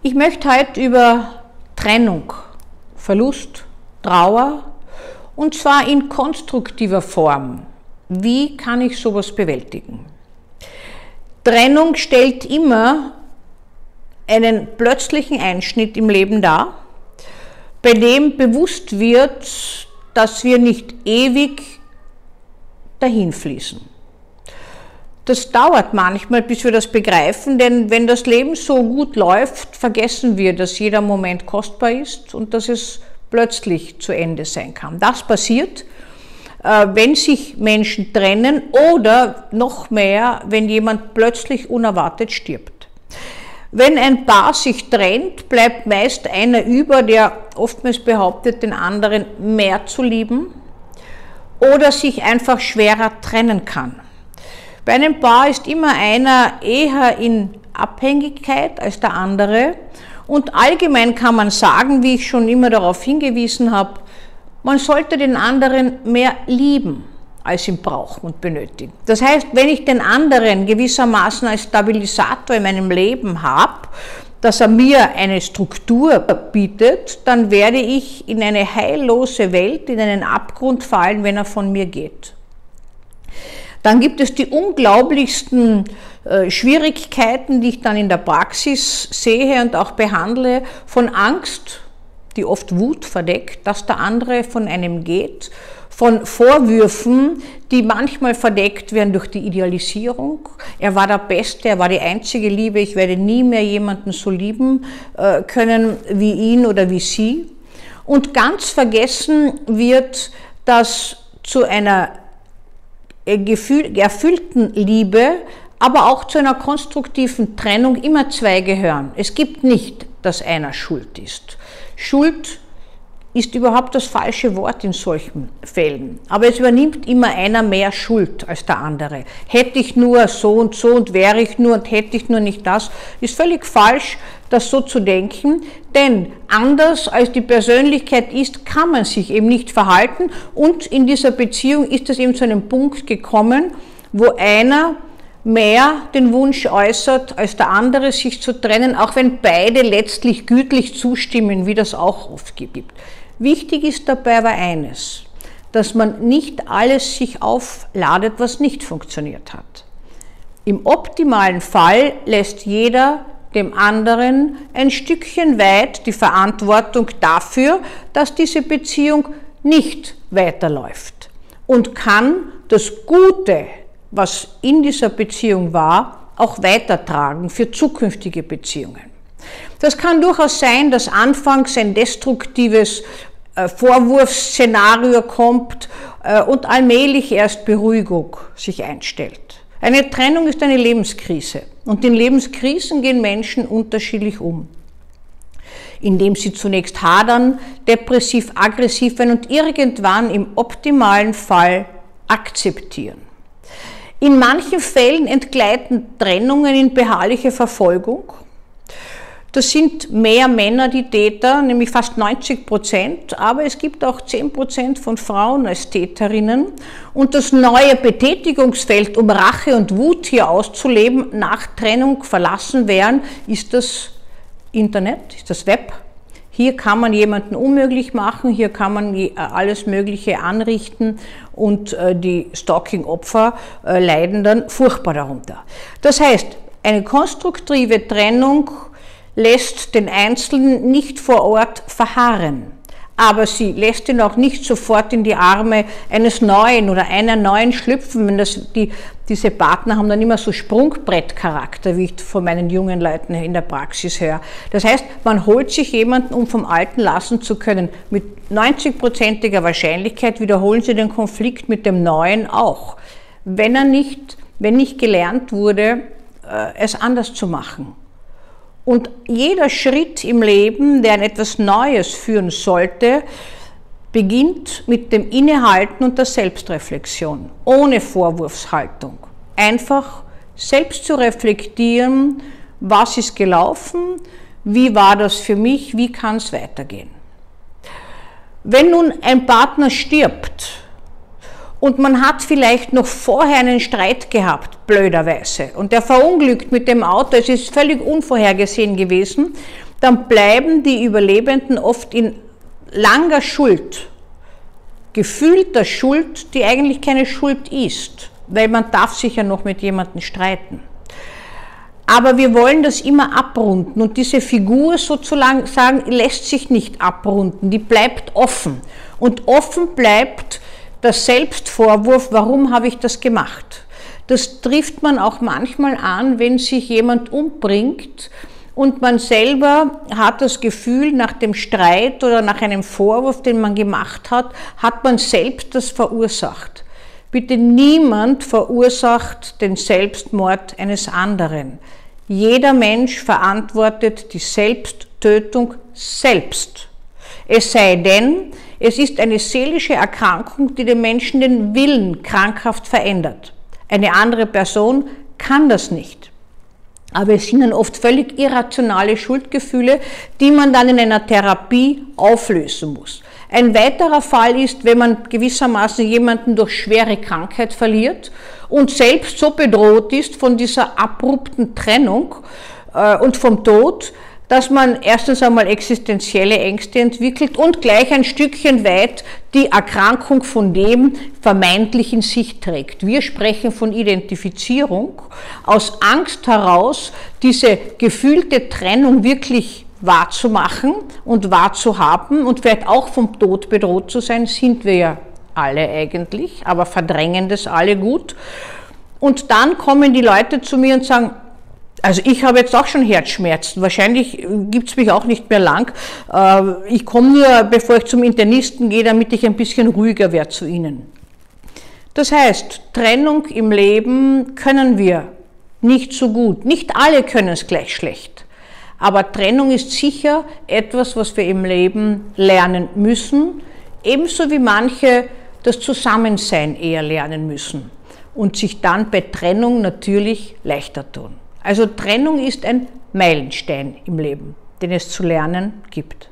Ich möchte heute über Trennung, Verlust, Trauer und zwar in konstruktiver Form. Wie kann ich sowas bewältigen? Trennung stellt immer einen plötzlichen Einschnitt im Leben dar, bei dem bewusst wird, dass wir nicht ewig dahin fließen. Das dauert manchmal, bis wir das begreifen, denn wenn das Leben so gut läuft, vergessen wir, dass jeder Moment kostbar ist und dass es plötzlich zu Ende sein kann. Das passiert, äh, wenn sich Menschen trennen oder noch mehr, wenn jemand plötzlich unerwartet stirbt. Wenn ein Paar sich trennt, bleibt meist einer über, der oftmals behauptet, den anderen mehr zu lieben oder sich einfach schwerer trennen kann. Bei einem Paar ist immer einer eher in Abhängigkeit als der andere. Und allgemein kann man sagen, wie ich schon immer darauf hingewiesen habe, man sollte den anderen mehr lieben, als ihn brauchen und benötigen. Das heißt, wenn ich den anderen gewissermaßen als Stabilisator in meinem Leben habe, dass er mir eine Struktur bietet, dann werde ich in eine heillose Welt, in einen Abgrund fallen, wenn er von mir geht. Dann gibt es die unglaublichsten äh, Schwierigkeiten, die ich dann in der Praxis sehe und auch behandle, von Angst, die oft Wut verdeckt, dass der andere von einem geht, von Vorwürfen, die manchmal verdeckt werden durch die Idealisierung. Er war der Beste, er war die einzige Liebe, ich werde nie mehr jemanden so lieben äh, können wie ihn oder wie sie. Und ganz vergessen wird, dass zu einer erfüllten Liebe, aber auch zu einer konstruktiven Trennung immer zwei gehören. Es gibt nicht, dass einer schuld ist. Schuld ist überhaupt das falsche Wort in solchen Fällen. Aber es übernimmt immer einer mehr Schuld als der andere. Hätte ich nur so und so und wäre ich nur und hätte ich nur nicht das, ist völlig falsch, das so zu denken, denn anders als die Persönlichkeit ist, kann man sich eben nicht verhalten und in dieser Beziehung ist es eben zu einem Punkt gekommen, wo einer mehr den Wunsch äußert, als der andere sich zu trennen, auch wenn beide letztlich gütlich zustimmen, wie das auch oft gibt. Wichtig ist dabei aber eines, dass man nicht alles sich aufladet, was nicht funktioniert hat. Im optimalen Fall lässt jeder dem anderen ein Stückchen weit die Verantwortung dafür, dass diese Beziehung nicht weiterläuft und kann das Gute, was in dieser Beziehung war, auch weitertragen für zukünftige Beziehungen. Das kann durchaus sein, dass anfangs ein destruktives äh, Vorwurfsszenario kommt äh, und allmählich erst Beruhigung sich einstellt. Eine Trennung ist eine Lebenskrise und in Lebenskrisen gehen Menschen unterschiedlich um. Indem sie zunächst hadern, depressiv, aggressiv werden und irgendwann im optimalen Fall akzeptieren. In manchen Fällen entgleiten Trennungen in beharrliche Verfolgung das sind mehr Männer die Täter, nämlich fast 90 Prozent, aber es gibt auch 10 Prozent von Frauen als Täterinnen. Und das neue Betätigungsfeld, um Rache und Wut hier auszuleben, nach Trennung verlassen werden, ist das Internet, ist das Web. Hier kann man jemanden unmöglich machen, hier kann man alles Mögliche anrichten und äh, die Stalking-Opfer äh, leiden dann furchtbar darunter. Das heißt, eine konstruktive Trennung lässt den Einzelnen nicht vor Ort verharren, aber sie lässt ihn auch nicht sofort in die Arme eines Neuen oder einer Neuen schlüpfen. Wenn das, die, diese Partner haben dann immer so Sprungbrettcharakter, wie ich von meinen jungen Leuten in der Praxis höre. Das heißt, man holt sich jemanden, um vom Alten lassen zu können. Mit 90-prozentiger Wahrscheinlichkeit wiederholen sie den Konflikt mit dem Neuen auch. Wenn er nicht, wenn nicht gelernt wurde, äh, es anders zu machen. Und jeder Schritt im Leben, der an etwas Neues führen sollte, beginnt mit dem Innehalten und der Selbstreflexion, ohne Vorwurfshaltung. Einfach selbst zu reflektieren, was ist gelaufen, wie war das für mich, wie kann es weitergehen. Wenn nun ein Partner stirbt, und man hat vielleicht noch vorher einen Streit gehabt, blöderweise, und der verunglückt mit dem Auto, es ist völlig unvorhergesehen gewesen, dann bleiben die Überlebenden oft in langer Schuld, gefühlter Schuld, die eigentlich keine Schuld ist, weil man darf sich ja noch mit jemandem streiten. Aber wir wollen das immer abrunden und diese Figur sozusagen lässt sich nicht abrunden, die bleibt offen. Und offen bleibt der Selbstvorwurf, warum habe ich das gemacht? Das trifft man auch manchmal an, wenn sich jemand umbringt und man selber hat das Gefühl, nach dem Streit oder nach einem Vorwurf, den man gemacht hat, hat man selbst das verursacht. Bitte niemand verursacht den Selbstmord eines anderen. Jeder Mensch verantwortet die Selbsttötung selbst. Es sei denn, es ist eine seelische Erkrankung, die dem Menschen den Willen krankhaft verändert. Eine andere Person kann das nicht. Aber es sind dann oft völlig irrationale Schuldgefühle, die man dann in einer Therapie auflösen muss. Ein weiterer Fall ist, wenn man gewissermaßen jemanden durch schwere Krankheit verliert und selbst so bedroht ist von dieser abrupten Trennung äh, und vom Tod, dass man erstens einmal existenzielle Ängste entwickelt und gleich ein Stückchen weit die Erkrankung von dem vermeintlich in sich trägt. Wir sprechen von Identifizierung aus Angst heraus, diese gefühlte Trennung wirklich wahrzumachen und wahrzuhaben und vielleicht auch vom Tod bedroht zu sein, sind wir ja alle eigentlich, aber verdrängen das alle gut. Und dann kommen die Leute zu mir und sagen, also ich habe jetzt auch schon Herzschmerzen. Wahrscheinlich gibt es mich auch nicht mehr lang. Äh, ich komme nur, bevor ich zum Internisten gehe, damit ich ein bisschen ruhiger werde zu Ihnen. Das heißt, Trennung im Leben können wir nicht so gut. Nicht alle können es gleich schlecht. Aber Trennung ist sicher etwas, was wir im Leben lernen müssen, ebenso wie manche das Zusammensein eher lernen müssen und sich dann bei Trennung natürlich leichter tun. Also Trennung ist ein Meilenstein im Leben, den es zu lernen gibt.